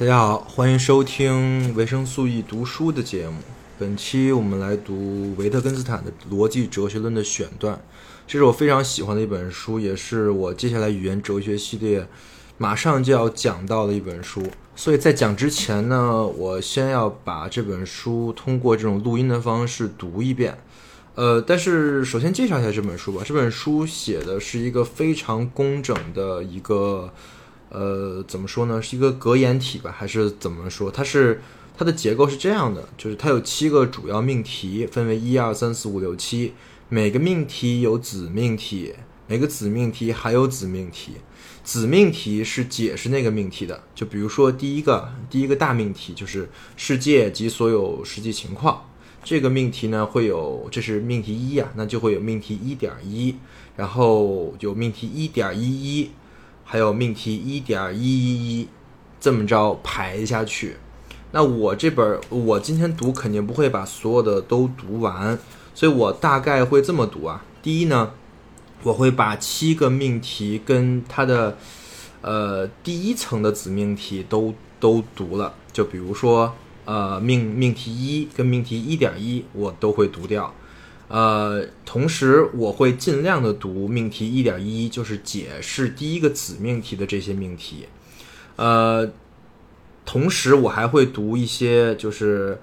大家好，欢迎收听维生素 E 读书的节目。本期我们来读维特根斯坦的《逻辑哲学论》的选段，这是我非常喜欢的一本书，也是我接下来语言哲学系列马上就要讲到的一本书。所以在讲之前呢，我先要把这本书通过这种录音的方式读一遍。呃，但是首先介绍一下这本书吧。这本书写的是一个非常工整的一个。呃，怎么说呢？是一个格言体吧，还是怎么说？它是它的结构是这样的，就是它有七个主要命题，分为一二三四五六七，每个命题有子命题，每个子命题还有子命题，子命题是解释那个命题的。就比如说第一个第一个大命题就是世界及所有实际情况，这个命题呢会有，这是命题一呀，那就会有命题一点一，然后有命题一点一一。还有命题一点一一一，这么着排下去。那我这本我今天读肯定不会把所有的都读完，所以我大概会这么读啊。第一呢，我会把七个命题跟它的呃第一层的子命题都都读了。就比如说呃命命题一跟命题一点一，我都会读掉。呃，同时我会尽量的读命题一点一，就是解释第一个子命题的这些命题。呃，同时我还会读一些就是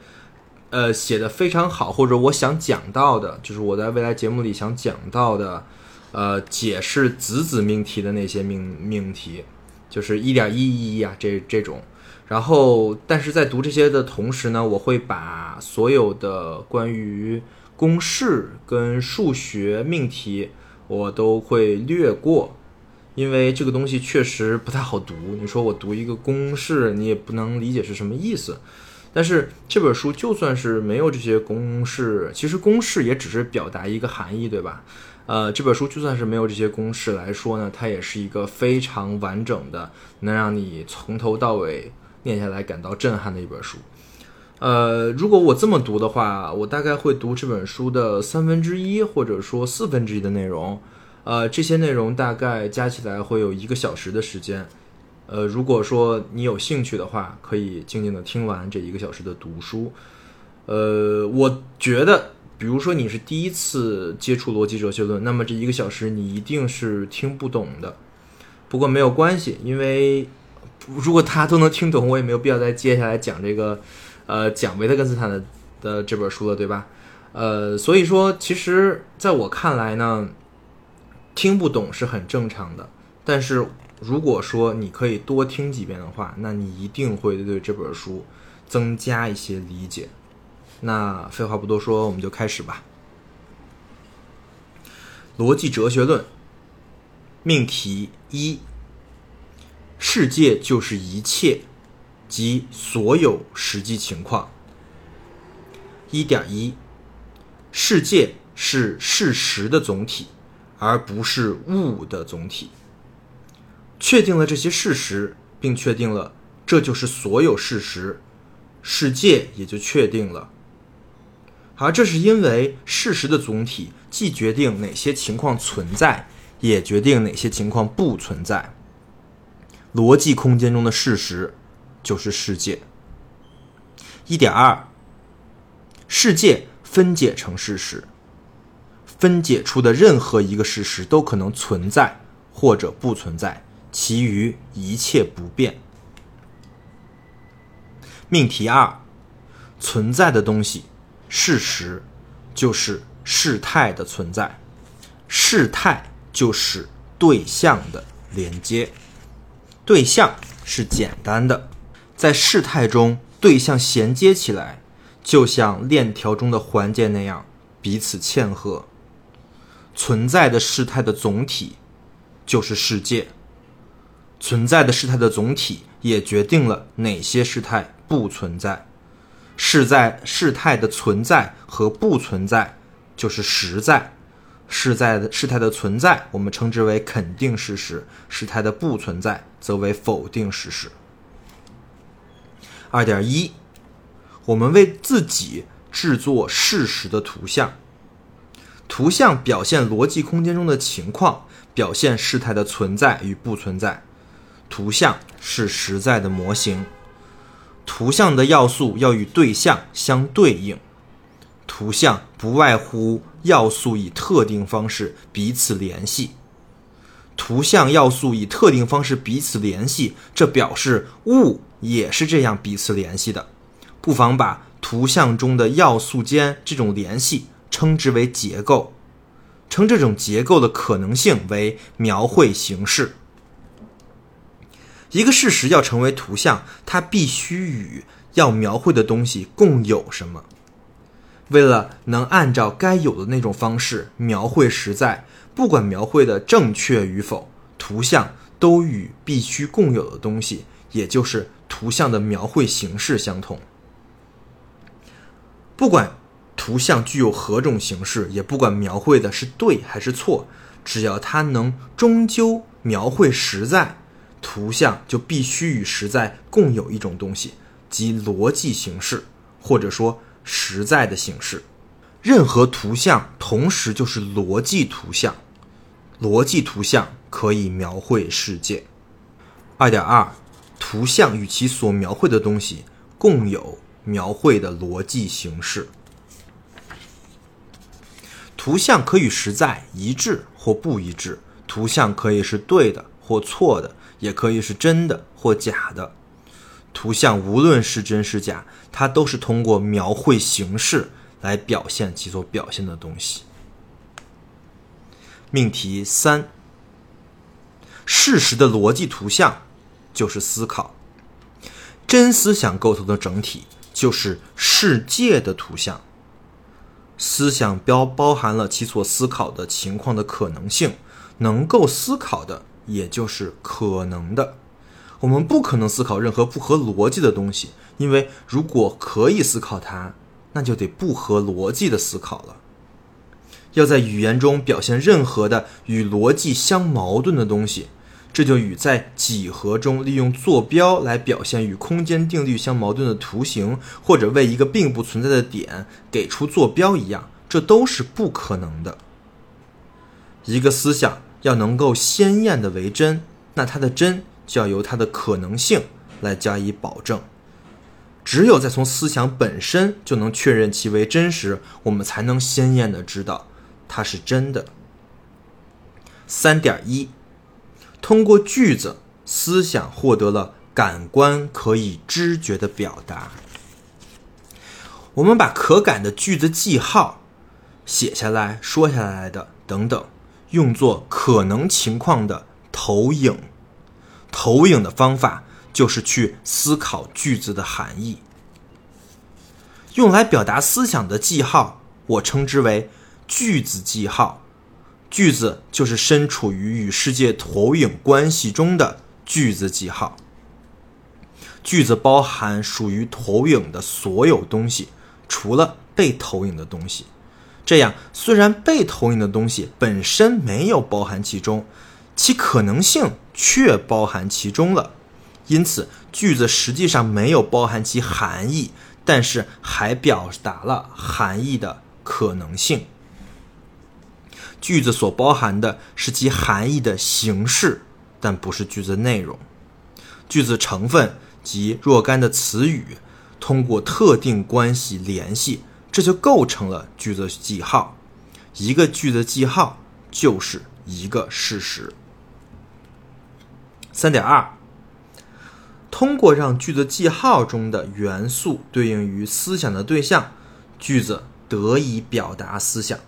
呃写的非常好，或者我想讲到的，就是我在未来节目里想讲到的，呃，解释子子命题的那些命命题，就是一点一一啊这这种。然后，但是在读这些的同时呢，我会把所有的关于公式跟数学命题我都会略过，因为这个东西确实不太好读。你说我读一个公式，你也不能理解是什么意思。但是这本书就算是没有这些公式，其实公式也只是表达一个含义，对吧？呃，这本书就算是没有这些公式来说呢，它也是一个非常完整的，能让你从头到尾念下来感到震撼的一本书。呃，如果我这么读的话，我大概会读这本书的三分之一或者说四分之一的内容。呃，这些内容大概加起来会有一个小时的时间。呃，如果说你有兴趣的话，可以静静的听完这一个小时的读书。呃，我觉得，比如说你是第一次接触逻辑哲学论，那么这一个小时你一定是听不懂的。不过没有关系，因为如果他都能听懂，我也没有必要再接下来讲这个。呃，讲维特根斯坦的的这本书了，对吧？呃，所以说，其实在我看来呢，听不懂是很正常的。但是如果说你可以多听几遍的话，那你一定会对这本书增加一些理解。那废话不多说，我们就开始吧。逻辑哲学论命题一：世界就是一切。及所有实际情况。一点一，世界是事实的总体，而不是物的总体。确定了这些事实，并确定了这就是所有事实，世界也就确定了。而这是因为事实的总体既决定哪些情况存在，也决定哪些情况不存在。逻辑空间中的事实。就是世界。一点二，世界分解成事实，分解出的任何一个事实都可能存在或者不存在，其余一切不变。命题二，存在的东西，事实就是事态的存在，事态就是对象的连接，对象是简单的。在事态中，对象衔接起来，就像链条中的环节那样彼此嵌合。存在的事态的总体就是世界，存在的事态的总体也决定了哪些事态不存在。事在事态的存在和不存在就是实在，事在的事态的存在我们称之为肯定事实，事态的不存在则为否定事实。二点一，我们为自己制作事实的图像，图像表现逻辑空间中的情况，表现事态的存在与不存在。图像是实在的模型，图像的要素要与对象相对应。图像不外乎要素以特定方式彼此联系。图像要素以特定方式彼此联系，这表示物也是这样彼此联系的。不妨把图像中的要素间这种联系称之为结构，称这种结构的可能性为描绘形式。一个事实要成为图像，它必须与要描绘的东西共有什么。为了能按照该有的那种方式描绘实在，不管描绘的正确与否，图像都与必须共有的东西，也就是图像的描绘形式相同。不管图像具有何种形式，也不管描绘的是对还是错，只要它能终究描绘实在，图像就必须与实在共有一种东西，即逻辑形式，或者说。实在的形式，任何图像同时就是逻辑图像，逻辑图像可以描绘世界。二点二，图像与其所描绘的东西共有描绘的逻辑形式。图像可与实在一致或不一致，图像可以是对的或错的，也可以是真的或假的。图像无论是真是假，它都是通过描绘形式来表现其所表现的东西。命题三：事实的逻辑图像就是思考，真思想构成的整体就是世界的图像。思想标包含了其所思考的情况的可能性，能够思考的也就是可能的。我们不可能思考任何不合逻辑的东西，因为如果可以思考它，那就得不合逻辑的思考了。要在语言中表现任何的与逻辑相矛盾的东西，这就与在几何中利用坐标来表现与空间定律相矛盾的图形，或者为一个并不存在的点给出坐标一样，这都是不可能的。一个思想要能够鲜艳的为真，那它的真。就要由它的可能性来加以保证。只有在从思想本身就能确认其为真实，我们才能鲜艳的知道它是真的。三点一，通过句子，思想获得了感官可以知觉的表达。我们把可感的句子记号写下来说下来的等等，用作可能情况的投影。投影的方法就是去思考句子的含义。用来表达思想的记号，我称之为句子记号。句子就是身处于与世界投影关系中的句子记号。句子包含属于投影的所有东西，除了被投影的东西。这样，虽然被投影的东西本身没有包含其中。其可能性却包含其中了，因此句子实际上没有包含其含义，但是还表达了含义的可能性。句子所包含的是其含义的形式，但不是句子内容。句子成分及若干的词语通过特定关系联系，这就构成了句子记号。一个句子记号就是一个事实。三点二，通过让句子记号中的元素对应于思想的对象，句子得以表达思想。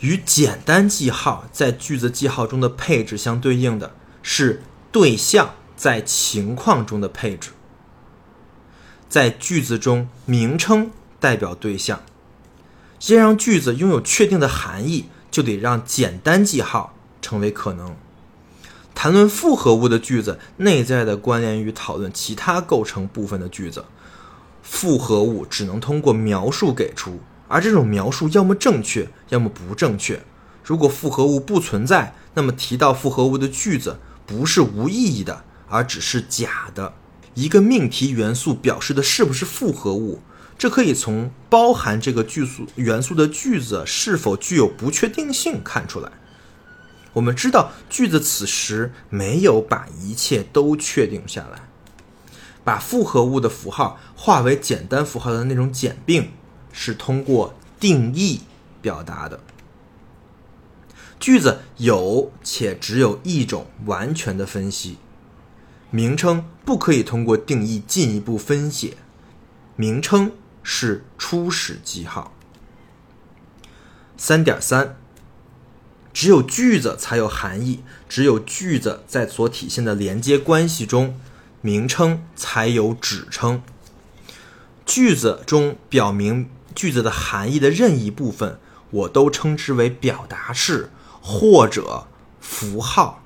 与简单记号在句子记号中的配置相对应的是对象在情况中的配置。在句子中，名称代表对象。要让句子拥有确定的含义，就得让简单记号。成为可能。谈论复合物的句子内在的关联于讨论其他构成部分的句子。复合物只能通过描述给出，而这种描述要么正确，要么不正确。如果复合物不存在，那么提到复合物的句子不是无意义的，而只是假的。一个命题元素表示的是不是复合物，这可以从包含这个句素元素的句子是否具有不确定性看出来。我们知道句子此时没有把一切都确定下来，把复合物的符号化为简单符号的那种简并，是通过定义表达的。句子有且只有一种完全的分析，名称不可以通过定义进一步分解，名称是初始记号。三点三，只有句子才有含义，只有句子在所体现的连接关系中，名称才有指称。句子中表明句子的含义的任意部分，我都称之为表达式。或者符号，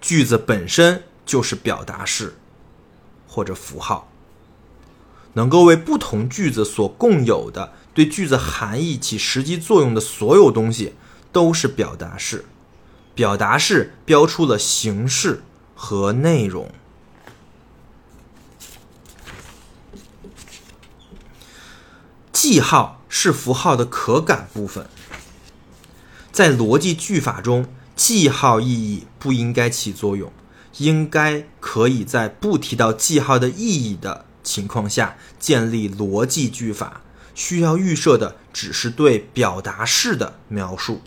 句子本身就是表达式或者符号，能够为不同句子所共有的对句子含义起实际作用的所有东西，都是表达式。表达式标出了形式和内容。记号是符号的可感部分。在逻辑句法中，记号意义不应该起作用，应该可以在不提到记号的意义的情况下建立逻辑句法。需要预设的只是对表达式的描述。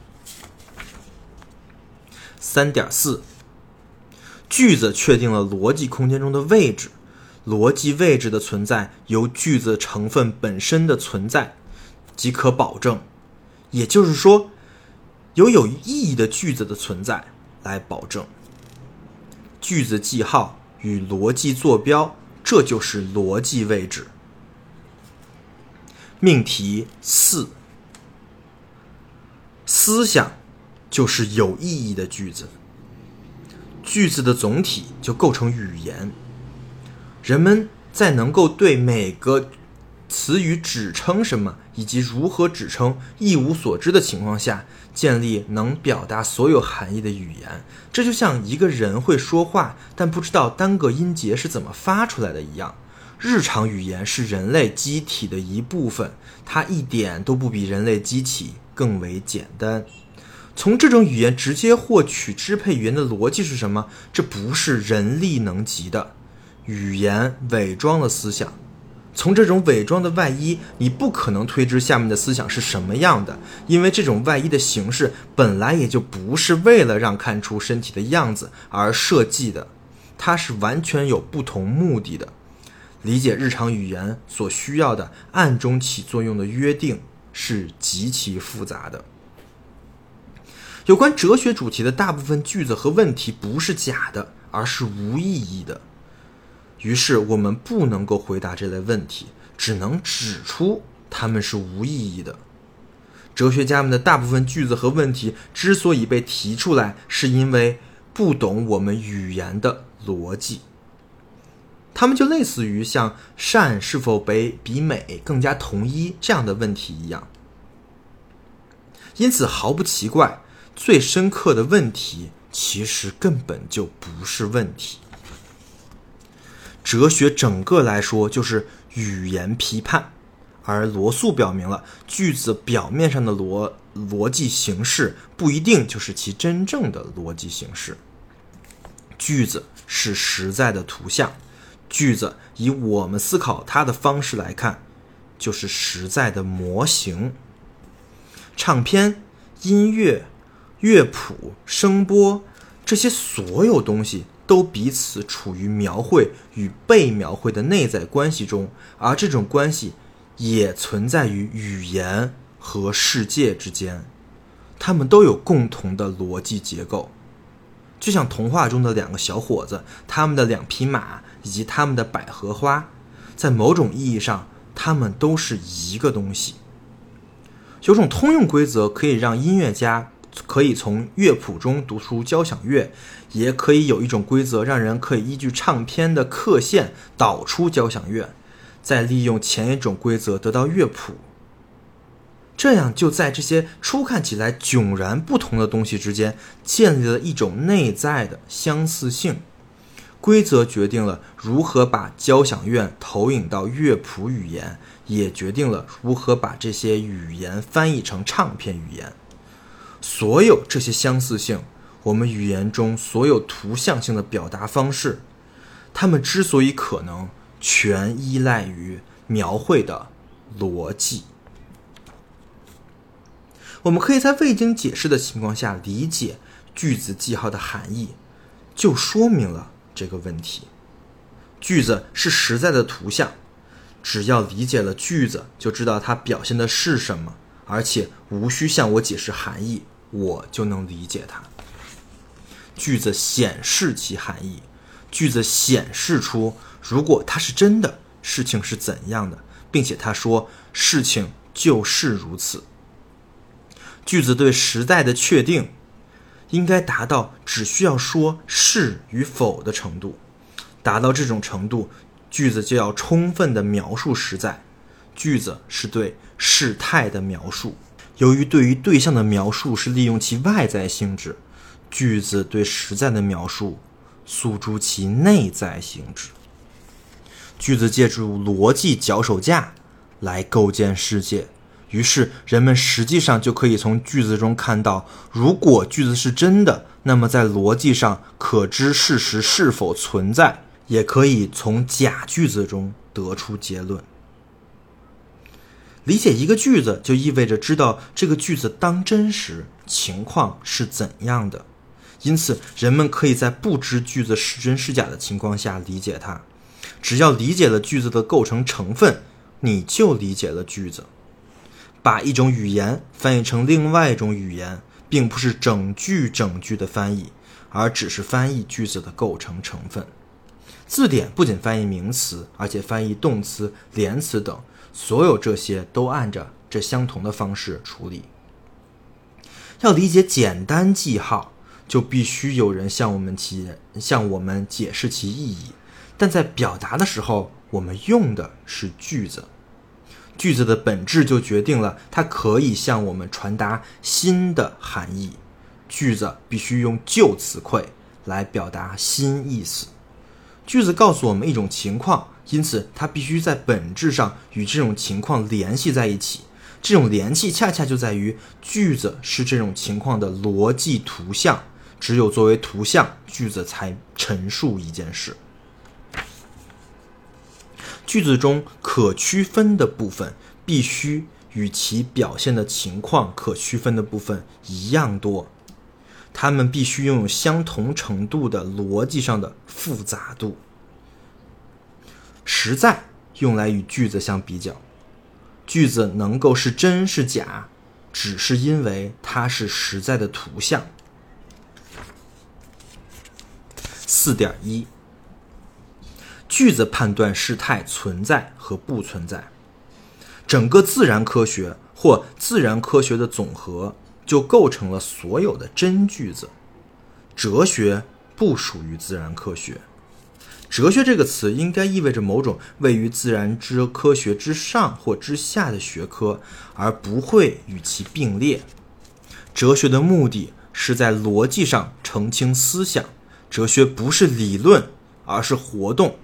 三点四，句子确定了逻辑空间中的位置，逻辑位置的存在由句子成分本身的存在即可保证。也就是说。由有意义的句子的存在来保证句子记号与逻辑坐标，这就是逻辑位置。命题四：思想就是有意义的句子，句子的总体就构成语言。人们在能够对每个词语指称什么以及如何指称一无所知的情况下。建立能表达所有含义的语言，这就像一个人会说话，但不知道单个音节是怎么发出来的一样。日常语言是人类机体的一部分，它一点都不比人类机体更为简单。从这种语言直接获取支配语言的逻辑是什么？这不是人力能及的。语言伪装了思想。从这种伪装的外衣，你不可能推知下面的思想是什么样的，因为这种外衣的形式本来也就不是为了让看出身体的样子而设计的，它是完全有不同目的的。理解日常语言所需要的暗中起作用的约定是极其复杂的。有关哲学主题的大部分句子和问题不是假的，而是无意义的。于是我们不能够回答这类问题，只能指出它们是无意义的。哲学家们的大部分句子和问题之所以被提出来，是因为不懂我们语言的逻辑。他们就类似于像善是否比比美更加统一这样的问题一样。因此毫不奇怪，最深刻的问题其实根本就不是问题。哲学整个来说就是语言批判，而罗素表明了句子表面上的逻逻辑形式不一定就是其真正的逻辑形式。句子是实在的图像，句子以我们思考它的方式来看，就是实在的模型。唱片、音乐、乐谱、声波，这些所有东西。都彼此处于描绘与被描绘的内在关系中，而这种关系也存在于语言和世界之间。它们都有共同的逻辑结构，就像童话中的两个小伙子，他们的两匹马以及他们的百合花，在某种意义上，他们都是一个东西。有种通用规则可以让音乐家。可以从乐谱中读出交响乐，也可以有一种规则，让人可以依据唱片的刻线导出交响乐，再利用前一种规则得到乐谱。这样就在这些初看起来迥然不同的东西之间建立了一种内在的相似性。规则决定了如何把交响乐投影到乐谱语言，也决定了如何把这些语言翻译成唱片语言。所有这些相似性，我们语言中所有图像性的表达方式，它们之所以可能，全依赖于描绘的逻辑。我们可以在未经解释的情况下理解句子记号的含义，就说明了这个问题。句子是实在的图像，只要理解了句子，就知道它表现的是什么，而且无需向我解释含义，我就能理解它。句子显示其含义，句子显示出如果它是真的，事情是怎样的，并且他说事情就是如此。句子对实在的确定，应该达到只需要说是与否的程度。达到这种程度，句子就要充分的描述实在。句子是对事态的描述，由于对于对象的描述是利用其外在性质，句子对实在的描述诉诸其内在性质。句子借助逻辑脚手架来构建世界。于是，人们实际上就可以从句子中看到，如果句子是真的，那么在逻辑上可知事实是否存在，也可以从假句子中得出结论。理解一个句子，就意味着知道这个句子当真时情况是怎样的。因此，人们可以在不知句子是真是假的情况下理解它。只要理解了句子的构成成分，你就理解了句子。把一种语言翻译成另外一种语言，并不是整句整句的翻译，而只是翻译句子的构成成分。字典不仅翻译名词，而且翻译动词、连词等，所有这些都按着这相同的方式处理。要理解简单记号，就必须有人向我们其向我们解释其意义。但在表达的时候，我们用的是句子。句子的本质就决定了它可以向我们传达新的含义。句子必须用旧词汇来表达新意思。句子告诉我们一种情况，因此它必须在本质上与这种情况联系在一起。这种联系恰恰就在于句子是这种情况的逻辑图像。只有作为图像，句子才陈述一件事。句子中可区分的部分必须与其表现的情况可区分的部分一样多，它们必须拥有相同程度的逻辑上的复杂度。实在用来与句子相比较，句子能够是真是假，只是因为它是实在的图像。四点一。句子判断事态存在和不存在，整个自然科学或自然科学的总和就构成了所有的真句子。哲学不属于自然科学，哲学这个词应该意味着某种位于自然之科学之上或之下的学科，而不会与其并列。哲学的目的是在逻辑上澄清思想，哲学不是理论，而是活动。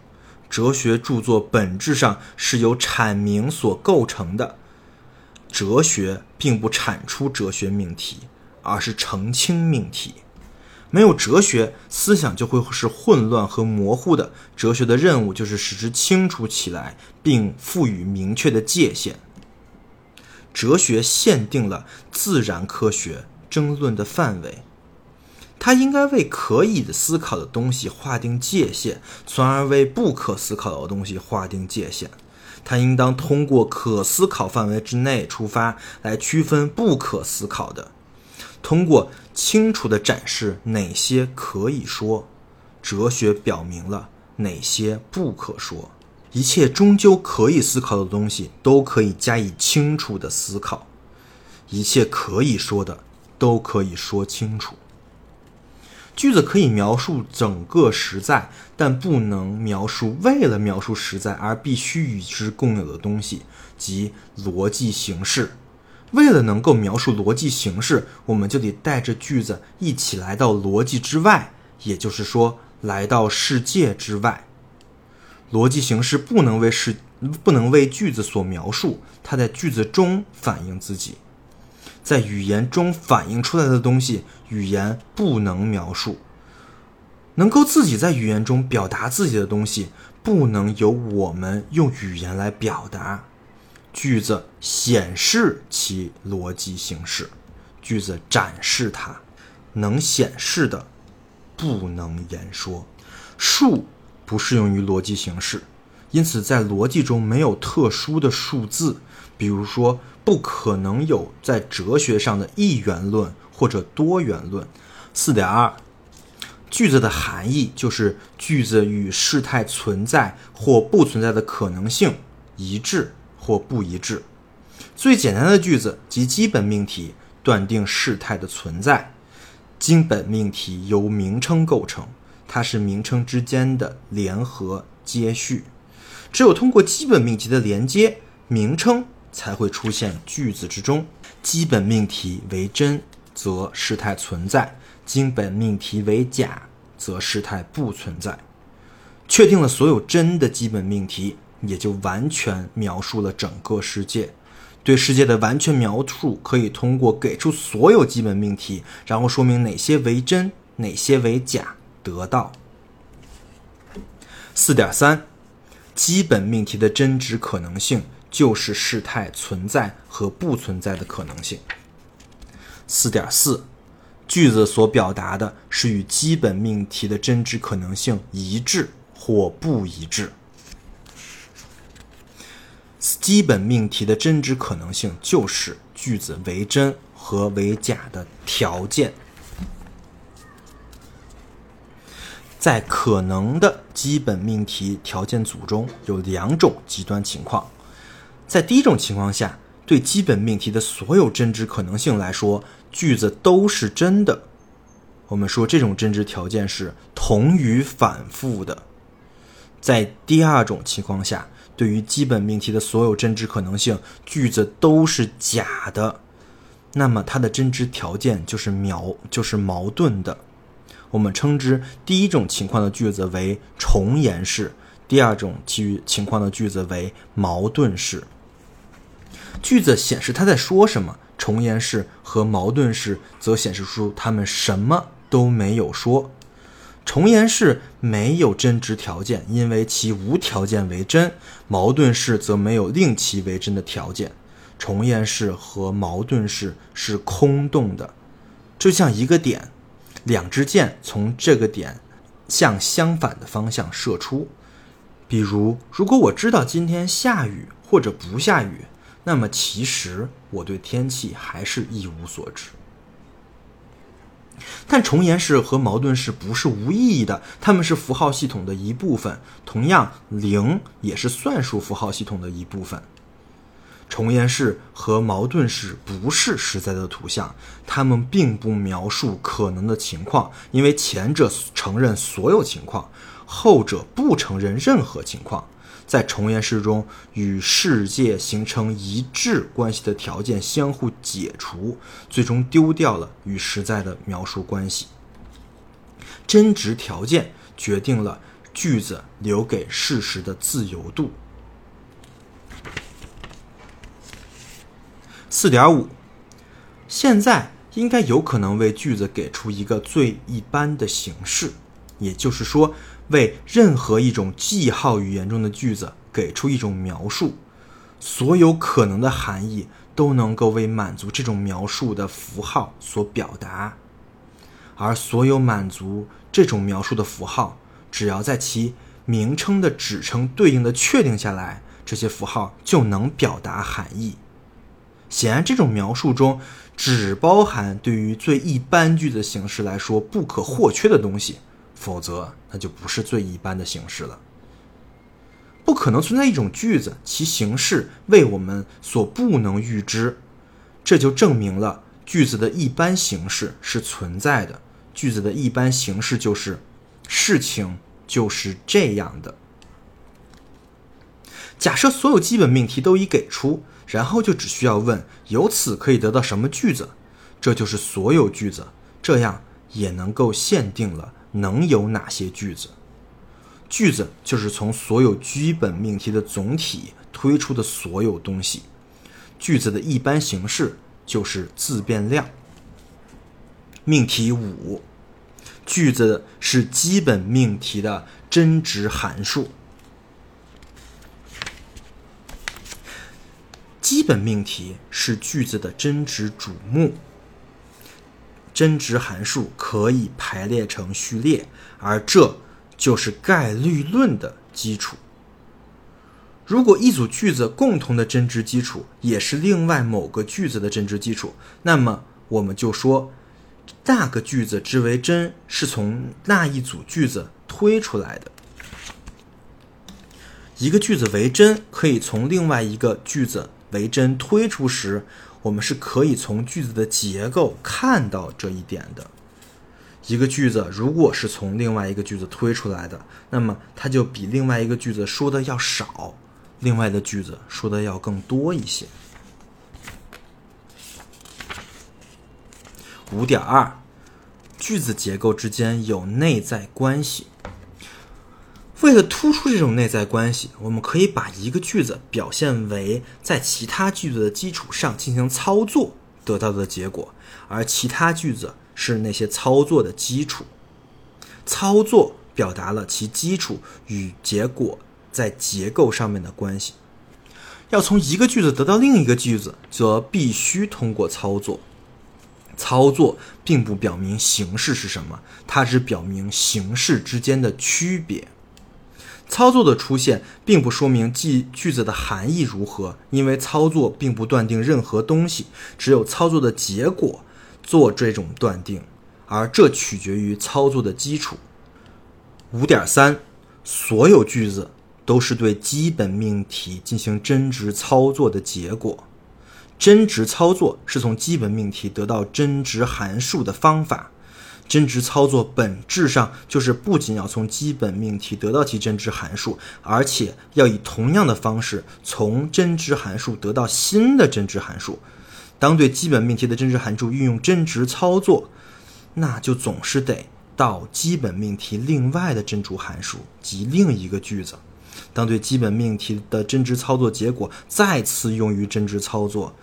哲学著作本质上是由阐明所构成的，哲学并不产出哲学命题，而是澄清命题。没有哲学，思想就会是混乱和模糊的。哲学的任务就是使之清楚起来，并赋予明确的界限。哲学限定了自然科学争论的范围。它应该为可以的思考的东西划定界限，从而为不可思考的东西划定界限。它应当通过可思考范围之内出发，来区分不可思考的。通过清楚地展示哪些可以说，哲学表明了哪些不可说。一切终究可以思考的东西都可以加以清楚的思考，一切可以说的都可以说清楚。句子可以描述整个实在，但不能描述为了描述实在而必须与之共有的东西，即逻辑形式。为了能够描述逻辑形式，我们就得带着句子一起来到逻辑之外，也就是说，来到世界之外。逻辑形式不能为世，不能为句子所描述，它在句子中反映自己。在语言中反映出来的东西，语言不能描述。能够自己在语言中表达自己的东西，不能由我们用语言来表达。句子显示其逻辑形式，句子展示它，能显示的不能言说。数不适用于逻辑形式，因此在逻辑中没有特殊的数字。比如说，不可能有在哲学上的一元论或者多元论。四点二。句子的含义就是句子与事态存在或不存在的可能性一致或不一致。最简单的句子及基本命题断定事态的存在，基本命题由名称构成，它是名称之间的联合接续。只有通过基本命题的连接，名称才会出现句子之中。基本命题为真，则事态存在。经本命题为假，则事态不存在。确定了所有真的基本命题，也就完全描述了整个世界。对世界的完全描述，可以通过给出所有基本命题，然后说明哪些为真，哪些为假，得到。四点三，基本命题的真值可能性，就是事态存在和不存在的可能性。四点四。句子所表达的是与基本命题的真值可能性一致或不一致。基本命题的真值可能性就是句子为真和为假的条件。在可能的基本命题条件组中有两种极端情况，在第一种情况下，对基本命题的所有真值可能性来说。句子都是真的，我们说这种真值条件是同于反复的。在第二种情况下，对于基本命题的所有真值可能性，句子都是假的，那么它的真值条件就是矛，就是矛盾的。我们称之第一种情况的句子为重言式，第二种其余情况的句子为矛盾式。句子显示他在说什么。重言式和矛盾式则显示出他们什么都没有说。重言式没有真值条件，因为其无条件为真；矛盾式则没有令其为真的条件。重言式和矛盾式是空洞的，就像一个点，两支箭从这个点向相反的方向射出。比如，如果我知道今天下雨或者不下雨。那么，其实我对天气还是一无所知。但重言式和矛盾式不是无意义的，它们是符号系统的一部分。同样，零也是算术符号系统的一部分。重言式和矛盾式不是实在的图像，它们并不描述可能的情况，因为前者承认所有情况，后者不承认任何情况。在重言式中，与世界形成一致关系的条件相互解除，最终丢掉了与实在的描述关系。真值条件决定了句子留给事实的自由度。四点五，现在应该有可能为句子给出一个最一般的形式，也就是说。为任何一种记号语言中的句子给出一种描述，所有可能的含义都能够为满足这种描述的符号所表达，而所有满足这种描述的符号，只要在其名称的指称对应的确定下来，这些符号就能表达含义。显然，这种描述中只包含对于最一般句子形式来说不可或缺的东西。否则，那就不是最一般的形式了。不可能存在一种句子，其形式为我们所不能预知，这就证明了句子的一般形式是存在的。句子的一般形式就是事情就是这样的。假设所有基本命题都已给出，然后就只需要问由此可以得到什么句子，这就是所有句子。这样也能够限定了。能有哪些句子？句子就是从所有基本命题的总体推出的所有东西。句子的一般形式就是自变量。命题五，句子是基本命题的真值函数。基本命题是句子的真值主目，真值函数可以排列成序列，而这就是概率论的基础。如果一组句子共同的真值基础也是另外某个句子的真值基础，那么我们就说那个句子之为真是从那一组句子推出来的。一个句子为真，可以从另外一个句子。为真推出时，我们是可以从句子的结构看到这一点的。一个句子如果是从另外一个句子推出来的，那么它就比另外一个句子说的要少，另外的句子说的要更多一些。五点二，句子结构之间有内在关系。为了突出这种内在关系，我们可以把一个句子表现为在其他句子的基础上进行操作得到的结果，而其他句子是那些操作的基础。操作表达了其基础与结果在结构上面的关系。要从一个句子得到另一个句子，则必须通过操作。操作并不表明形式是什么，它只表明形式之间的区别。操作的出现并不说明句句子的含义如何，因为操作并不断定任何东西，只有操作的结果做这种断定，而这取决于操作的基础。五点三，所有句子都是对基本命题进行真值操作的结果。真值操作是从基本命题得到真值函数的方法。真值操作本质上就是不仅要从基本命题得到其真值函数，而且要以同样的方式从真值函数得到新的真值函数。当对基本命题的真值函数运用真值操作，那就总是得到基本命题另外的真值函数及另一个句子。当对基本命题的真值操作结果再次用于真值操作，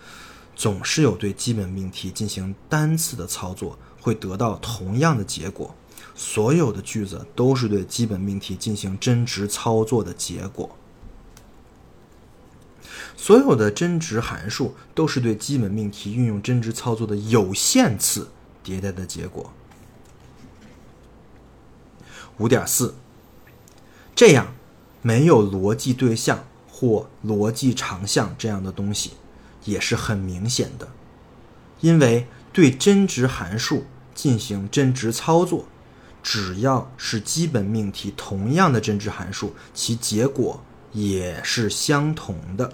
总是有对基本命题进行单次的操作。会得到同样的结果。所有的句子都是对基本命题进行真值操作的结果。所有的真值函数都是对基本命题运用真值操作的有限次迭代的结果。五点四，这样没有逻辑对象或逻辑长项这样的东西，也是很明显的，因为对真值函数。进行真值操作，只要是基本命题同样的真值函数，其结果也是相同的。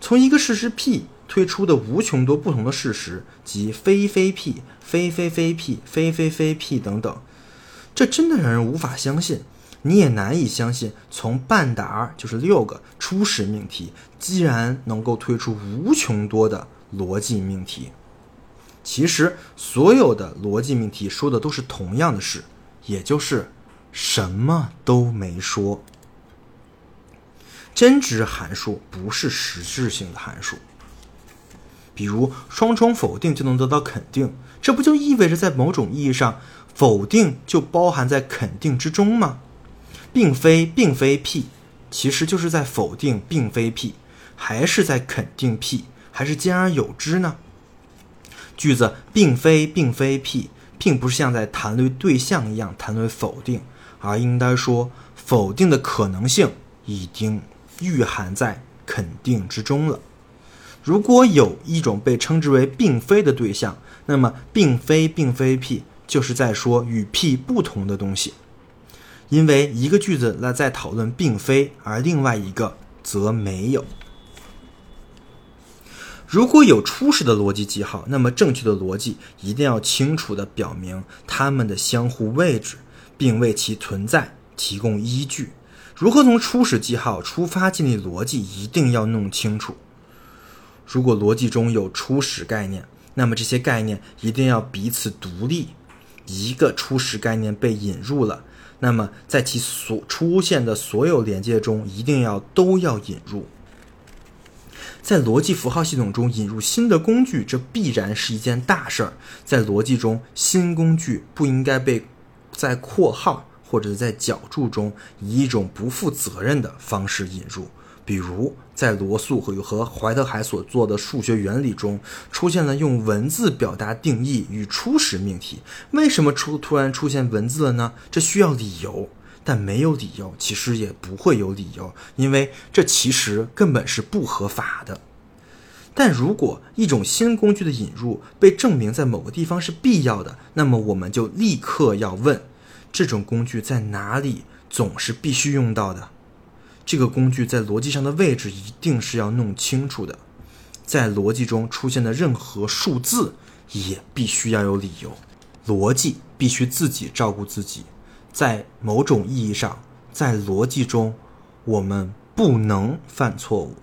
从一个事实 P 推出的无穷多不同的事实，即非非 P、非非非 P、非非非 P 等等，这真的让人无法相信。你也难以相信，从半打就是六个初始命题，既然能够推出无穷多的逻辑命题。其实，所有的逻辑命题说的都是同样的事，也就是什么都没说。真值函数不是实质性的函数，比如双重否定就能得到肯定，这不就意味着在某种意义上，否定就包含在肯定之中吗？并非并非 P，其实就是在否定并非 P，还是在肯定 P，还是兼而有之呢？句子并非并非 P，并不是像在谈论对象一样谈论否定，而应该说否定的可能性已经蕴含在肯定之中了。如果有一种被称之为并非的对象，那么并非并非 P 就是在说与 P 不同的东西，因为一个句子那在讨论并非，而另外一个则没有。如果有初始的逻辑记号，那么正确的逻辑一定要清楚地表明它们的相互位置，并为其存在提供依据。如何从初始记号出发建立逻辑，一定要弄清楚。如果逻辑中有初始概念，那么这些概念一定要彼此独立。一个初始概念被引入了，那么在其所出现的所有连接中，一定要都要引入。在逻辑符号系统中引入新的工具，这必然是一件大事儿。在逻辑中，新工具不应该被在括号或者在脚注中以一种不负责任的方式引入。比如，在罗素和和怀特海所做的数学原理中，出现了用文字表达定义与初始命题。为什么出突然出现文字了呢？这需要理由，但没有理由，其实也不会有理由，因为这其实根本是不合法的。但如果一种新工具的引入被证明在某个地方是必要的，那么我们就立刻要问：这种工具在哪里总是必须用到的？这个工具在逻辑上的位置一定是要弄清楚的，在逻辑中出现的任何数字也必须要有理由。逻辑必须自己照顾自己，在某种意义上，在逻辑中我们不能犯错误。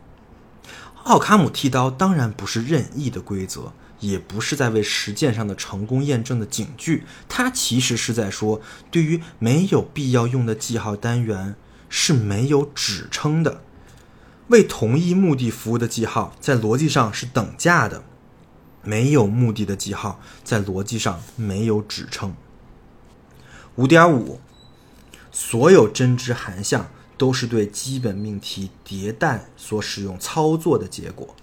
奥卡姆剃刀当然不是任意的规则，也不是在为实践上的成功验证的警句，它其实是在说，对于没有必要用的记号单元。是没有指称的，为同一目的服务的记号在逻辑上是等价的，没有目的的记号在逻辑上没有指称。五点五，所有真知函项都是对基本命题迭代所使用操作的结果。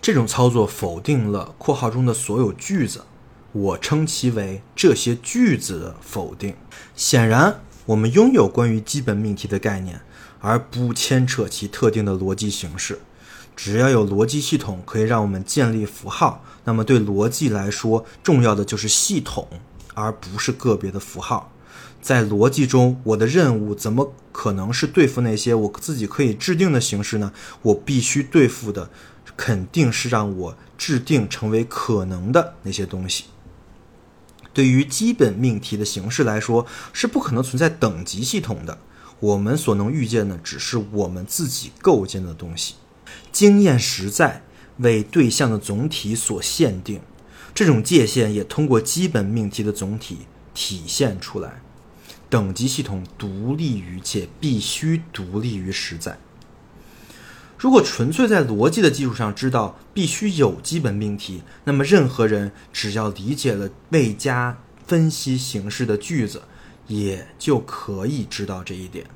这种操作否定了括号中的所有句子，我称其为这些句子的否定。显然。我们拥有关于基本命题的概念，而不牵扯其特定的逻辑形式。只要有逻辑系统可以让我们建立符号，那么对逻辑来说，重要的就是系统，而不是个别的符号。在逻辑中，我的任务怎么可能是对付那些我自己可以制定的形式呢？我必须对付的，肯定是让我制定成为可能的那些东西。对于基本命题的形式来说，是不可能存在等级系统的。我们所能预见的，只是我们自己构建的东西。经验实在为对象的总体所限定，这种界限也通过基本命题的总体体现出来。等级系统独立于且必须独立于实在。如果纯粹在逻辑的基础上知道必须有基本命题，那么任何人只要理解了未加分析形式的句子，也就可以知道这一点。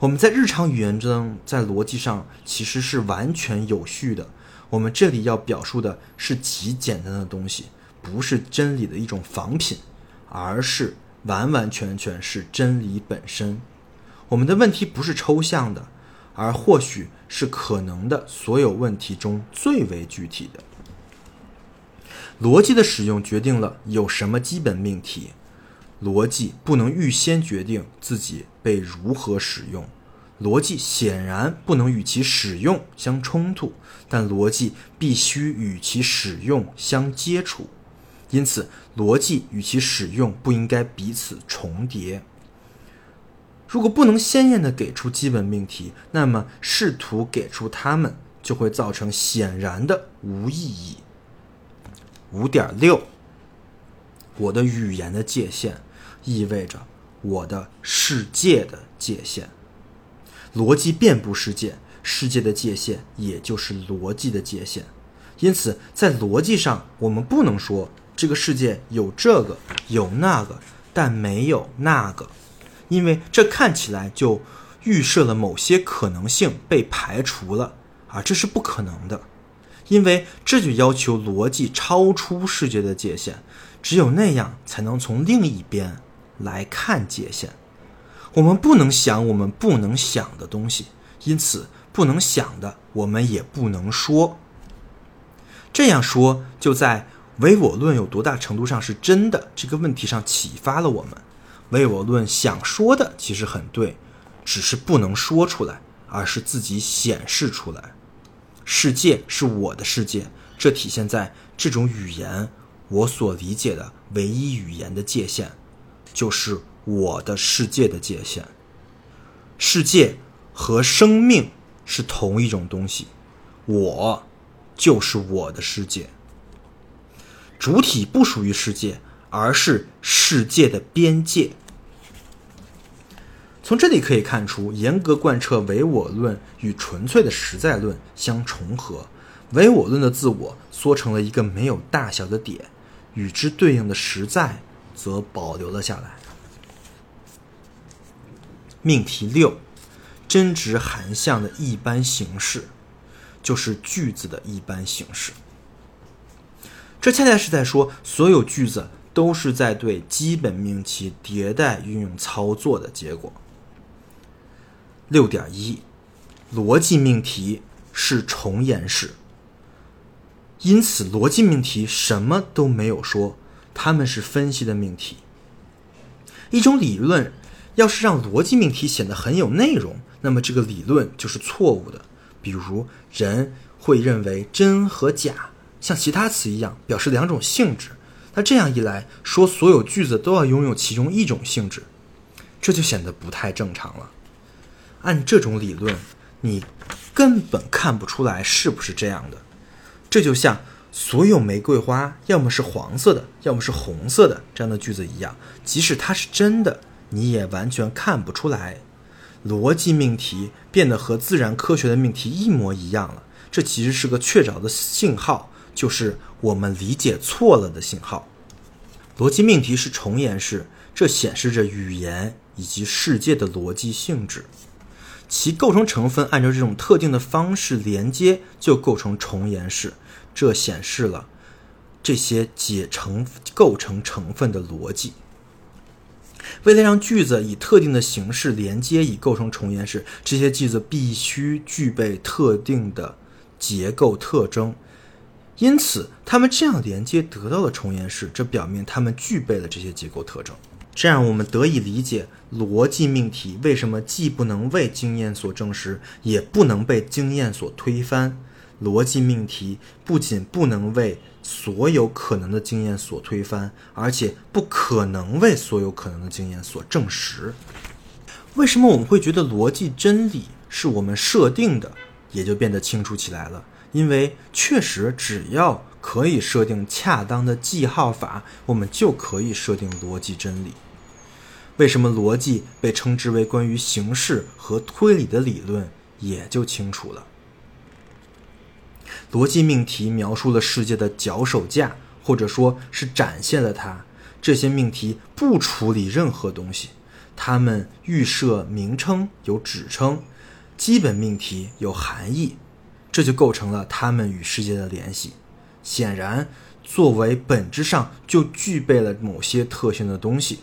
我们在日常语言中，在逻辑上其实是完全有序的。我们这里要表述的是极简单的东西，不是真理的一种仿品，而是完完全全是真理本身。我们的问题不是抽象的。而或许是可能的所有问题中最为具体的。逻辑的使用决定了有什么基本命题。逻辑不能预先决定自己被如何使用。逻辑显然不能与其使用相冲突，但逻辑必须与其使用相接触。因此，逻辑与其使用不应该彼此重叠。如果不能鲜艳的给出基本命题，那么试图给出它们就会造成显然的无意义。五点六，我的语言的界限意味着我的世界的界限。逻辑遍布世界，世界的界限也就是逻辑的界限。因此，在逻辑上，我们不能说这个世界有这个有那个，但没有那个。因为这看起来就预设了某些可能性被排除了，啊，这是不可能的，因为这就要求逻辑超出世界的界限，只有那样才能从另一边来看界限。我们不能想我们不能想的东西，因此不能想的我们也不能说。这样说就在唯我论有多大程度上是真的这个问题上启发了我们。唯我论想说的其实很对，只是不能说出来，而是自己显示出来。世界是我的世界，这体现在这种语言，我所理解的唯一语言的界限，就是我的世界的界限。世界和生命是同一种东西，我就是我的世界。主体不属于世界。而是世界的边界。从这里可以看出，严格贯彻唯我论与纯粹的实在论相重合，唯我论的自我缩成了一个没有大小的点，与之对应的实在则保留了下来。命题六，真值含象的一般形式，就是句子的一般形式。这恰恰是在说，所有句子都是在对基本命题迭代运用操作的结果。六点一，逻辑命题是重言式，因此逻辑命题什么都没有说，他们是分析的命题。一种理论要是让逻辑命题显得很有内容，那么这个理论就是错误的。比如，人会认为真和假像其他词一样表示两种性质，那这样一来说，所有句子都要拥有其中一种性质，这就显得不太正常了。按这种理论，你根本看不出来是不是这样的。这就像所有玫瑰花要么是黄色的，要么是红色的这样的句子一样，即使它是真的，你也完全看不出来。逻辑命题变得和自然科学的命题一模一样了，这其实是个确凿的信号，就是我们理解错了的信号。逻辑命题是重言式，这显示着语言以及世界的逻辑性质。其构成成分按照这种特定的方式连接，就构成重言式。这显示了这些解成构成成分的逻辑。为了让句子以特定的形式连接以构成重言式，这些句子必须具备特定的结构特征。因此，他们这样连接得到的重言式，这表明他们具备了这些结构特征。这样，我们得以理解逻辑命题为什么既不能为经验所证实，也不能被经验所推翻。逻辑命题不仅不能为所有可能的经验所推翻，而且不可能为所有可能的经验所证实。为什么我们会觉得逻辑真理是我们设定的，也就变得清楚起来了。因为确实，只要可以设定恰当的记号法，我们就可以设定逻辑真理。为什么逻辑被称之为关于形式和推理的理论，也就清楚了。逻辑命题描述了世界的脚手架，或者说是展现了它。这些命题不处理任何东西，它们预设名称有指称，基本命题有含义，这就构成了他们与世界的联系。显然，作为本质上就具备了某些特性的东西。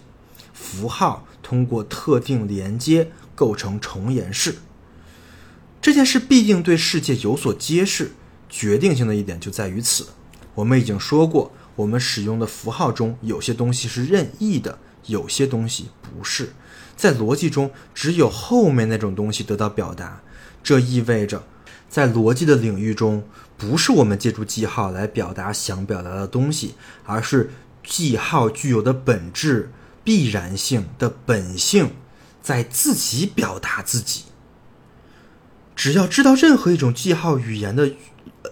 符号通过特定连接构成重言式，这件事必定对世界有所揭示。决定性的一点就在于此。我们已经说过，我们使用的符号中有些东西是任意的，有些东西不是。在逻辑中，只有后面那种东西得到表达。这意味着，在逻辑的领域中，不是我们借助记号来表达想表达的东西，而是记号具有的本质。必然性的本性在自己表达自己。只要知道任何一种记号语言的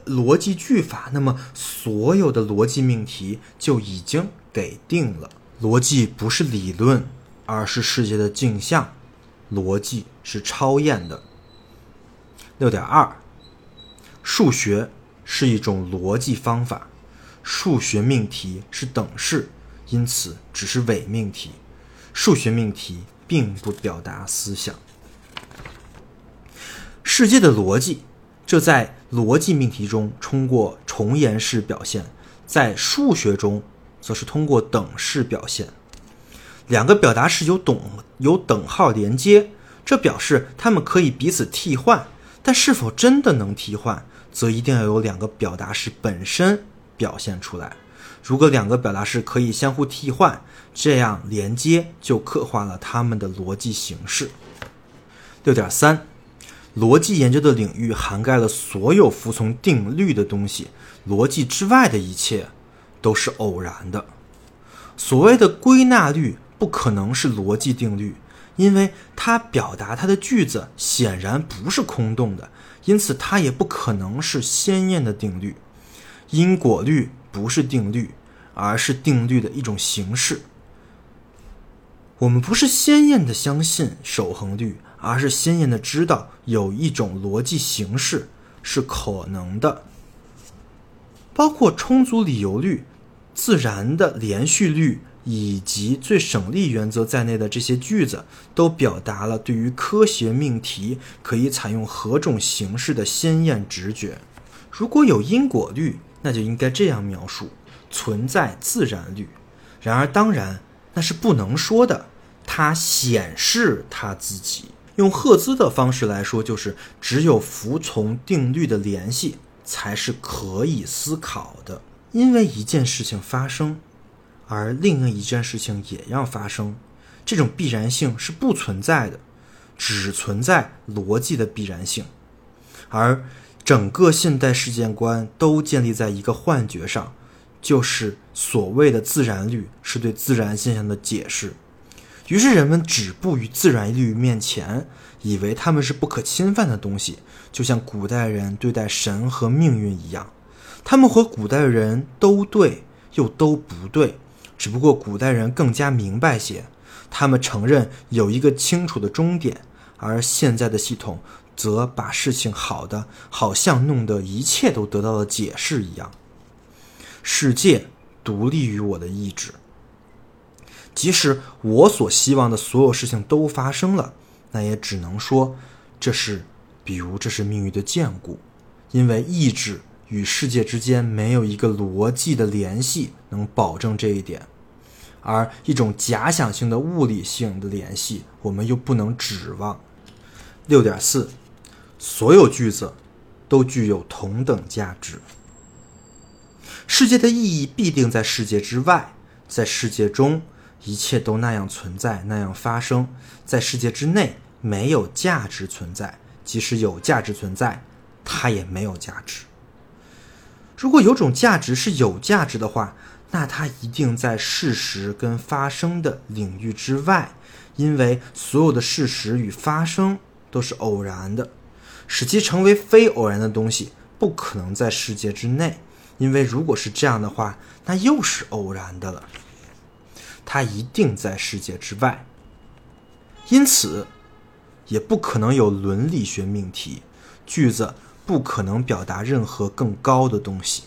逻辑句法，那么所有的逻辑命题就已经给定了。逻辑不是理论，而是世界的镜像。逻辑是超验的。六点二，数学是一种逻辑方法，数学命题是等式。因此，只是伪命题，数学命题并不表达思想。世界的逻辑，这在逻辑命题中通过重言式表现，在数学中则是通过等式表现。两个表达式有等有等号连接，这表示它们可以彼此替换。但是否真的能替换，则一定要有两个表达式本身表现出来。如果两个表达式可以相互替换，这样连接就刻画了它们的逻辑形式。六点三，逻辑研究的领域涵盖了所有服从定律的东西，逻辑之外的一切都是偶然的。所谓的归纳律不可能是逻辑定律，因为它表达它的句子显然不是空洞的，因此它也不可能是鲜艳的定律。因果律。不是定律，而是定律的一种形式。我们不是鲜艳的相信守恒律，而是鲜艳的知道有一种逻辑形式是可能的，包括充足理由律、自然的连续律以及最省力原则在内的这些句子，都表达了对于科学命题可以采用何种形式的鲜艳直觉。如果有因果律，那就应该这样描述：存在自然律。然而，当然那是不能说的。它显示它自己。用赫兹的方式来说，就是只有服从定律的联系才是可以思考的。因为一件事情发生，而另一件事情也要发生，这种必然性是不存在的，只存在逻辑的必然性。而整个现代世界观都建立在一个幻觉上，就是所谓的自然律是对自然现象的解释。于是人们止步于自然律面前，以为他们是不可侵犯的东西，就像古代人对待神和命运一样。他们和古代人都对，又都不对，只不过古代人更加明白些。他们承认有一个清楚的终点，而现在的系统则把事情好的好像弄得一切都得到了解释一样。世界独立于我的意志。即使我所希望的所有事情都发生了，那也只能说这是，比如这是命运的眷顾，因为意志与世界之间没有一个逻辑的联系能保证这一点，而一种假想性的物理性的联系，我们又不能指望。六点四，所有句子都具有同等价值。世界的意义必定在世界之外，在世界中。一切都那样存在，那样发生在世界之内，没有价值存在。即使有价值存在，它也没有价值。如果有种价值是有价值的话，那它一定在事实跟发生的领域之外，因为所有的事实与发生都是偶然的，使其成为非偶然的东西，不可能在世界之内，因为如果是这样的话，那又是偶然的了。它一定在世界之外，因此也不可能有伦理学命题。句子不可能表达任何更高的东西。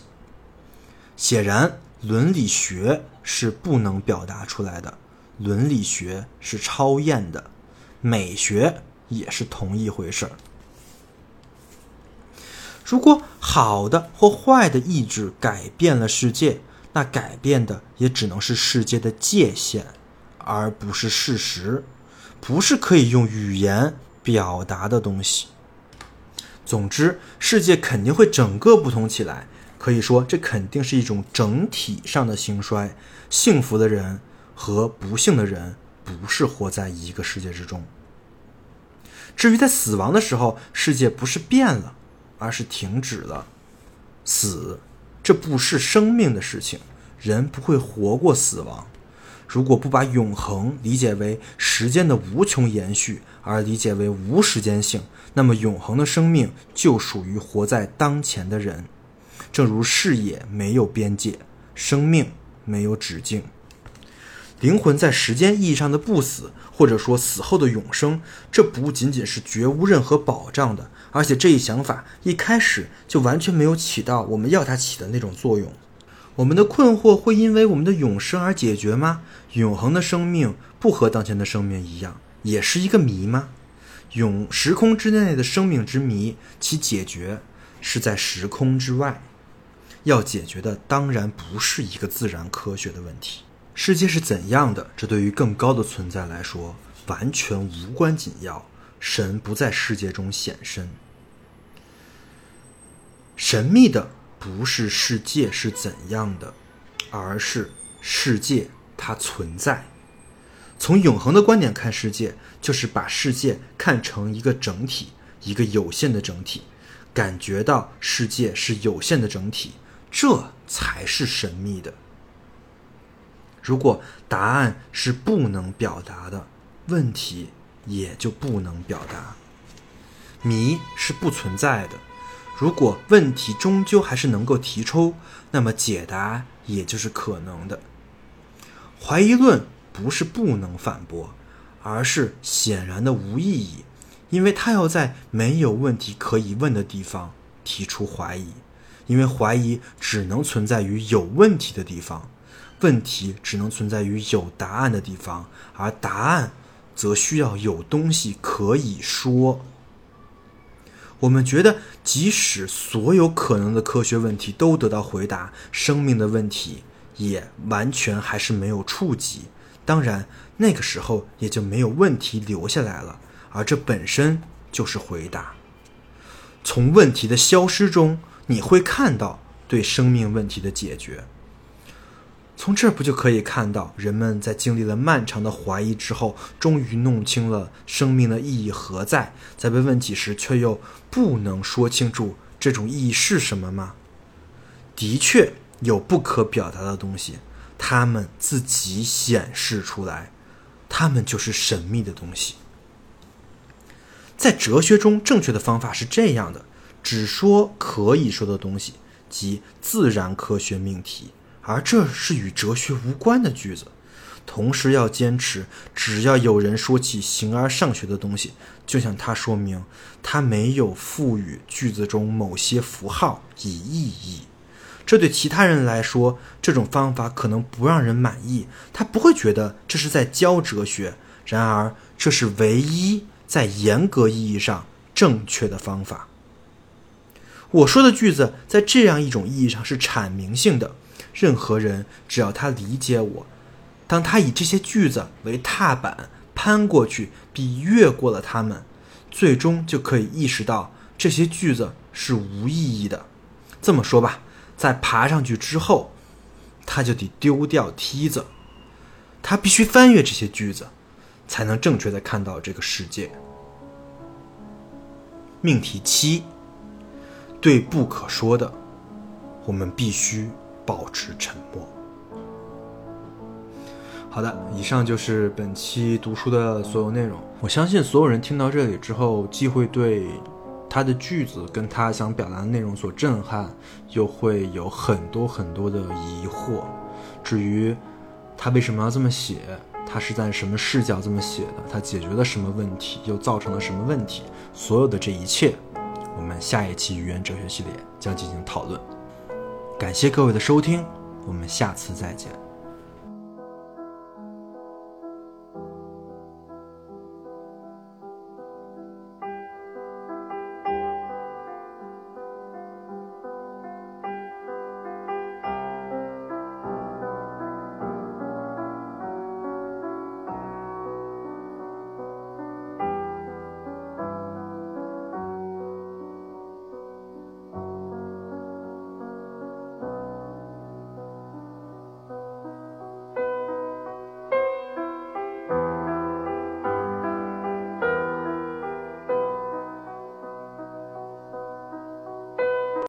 显然，伦理学是不能表达出来的。伦理学是超验的，美学也是同一回事儿。如果好的或坏的意志改变了世界。那改变的也只能是世界的界限，而不是事实，不是可以用语言表达的东西。总之，世界肯定会整个不同起来。可以说，这肯定是一种整体上的兴衰。幸福的人和不幸的人不是活在一个世界之中。至于在死亡的时候，世界不是变了，而是停止了，死。这不是生命的事情，人不会活过死亡。如果不把永恒理解为时间的无穷延续，而理解为无时间性，那么永恒的生命就属于活在当前的人。正如视野没有边界，生命没有止境。灵魂在时间意义上的不死，或者说死后的永生，这不仅仅是绝无任何保障的，而且这一想法一开始就完全没有起到我们要它起的那种作用。我们的困惑会因为我们的永生而解决吗？永恒的生命不和当前的生命一样，也是一个谜吗？永时空之内的生命之谜，其解决是在时空之外，要解决的当然不是一个自然科学的问题。世界是怎样的？这对于更高的存在来说完全无关紧要。神不在世界中显身。神秘的不是世界是怎样的，而是世界它存在。从永恒的观点看世界，就是把世界看成一个整体，一个有限的整体，感觉到世界是有限的整体，这才是神秘的。如果答案是不能表达的，问题也就不能表达。谜是不存在的。如果问题终究还是能够提出，那么解答也就是可能的。怀疑论不是不能反驳，而是显然的无意义，因为他要在没有问题可以问的地方提出怀疑，因为怀疑只能存在于有问题的地方，问题只能存在于有答案的地方，而答案则需要有东西可以说。我们觉得，即使所有可能的科学问题都得到回答，生命的问题也完全还是没有触及。当然，那个时候也就没有问题留下来了，而这本身就是回答。从问题的消失中，你会看到对生命问题的解决。从这不就可以看到，人们在经历了漫长的怀疑之后，终于弄清了生命的意义何在，在被问起时却又不能说清楚这种意义是什么吗？的确有不可表达的东西，他们自己显示出来，他们就是神秘的东西。在哲学中，正确的方法是这样的：只说可以说的东西，即自然科学命题。而这是与哲学无关的句子，同时要坚持，只要有人说起形而上学的东西，就向他说明，他没有赋予句子中某些符号以意义。这对其他人来说，这种方法可能不让人满意，他不会觉得这是在教哲学。然而，这是唯一在严格意义上正确的方法。我说的句子，在这样一种意义上是阐明性的。任何人只要他理解我，当他以这些句子为踏板攀过去并越过了他们，最终就可以意识到这些句子是无意义的。这么说吧，在爬上去之后，他就得丢掉梯子，他必须翻越这些句子，才能正确的看到这个世界。命题七：对不可说的，我们必须。保持沉默。好的，以上就是本期读书的所有内容。我相信所有人听到这里之后，既会对他的句子跟他想表达的内容所震撼，又会有很多很多的疑惑。至于他为什么要这么写，他是在什么视角这么写的，他解决了什么问题，又造成了什么问题，所有的这一切，我们下一期语言哲学系列将进行讨论。感谢各位的收听，我们下次再见。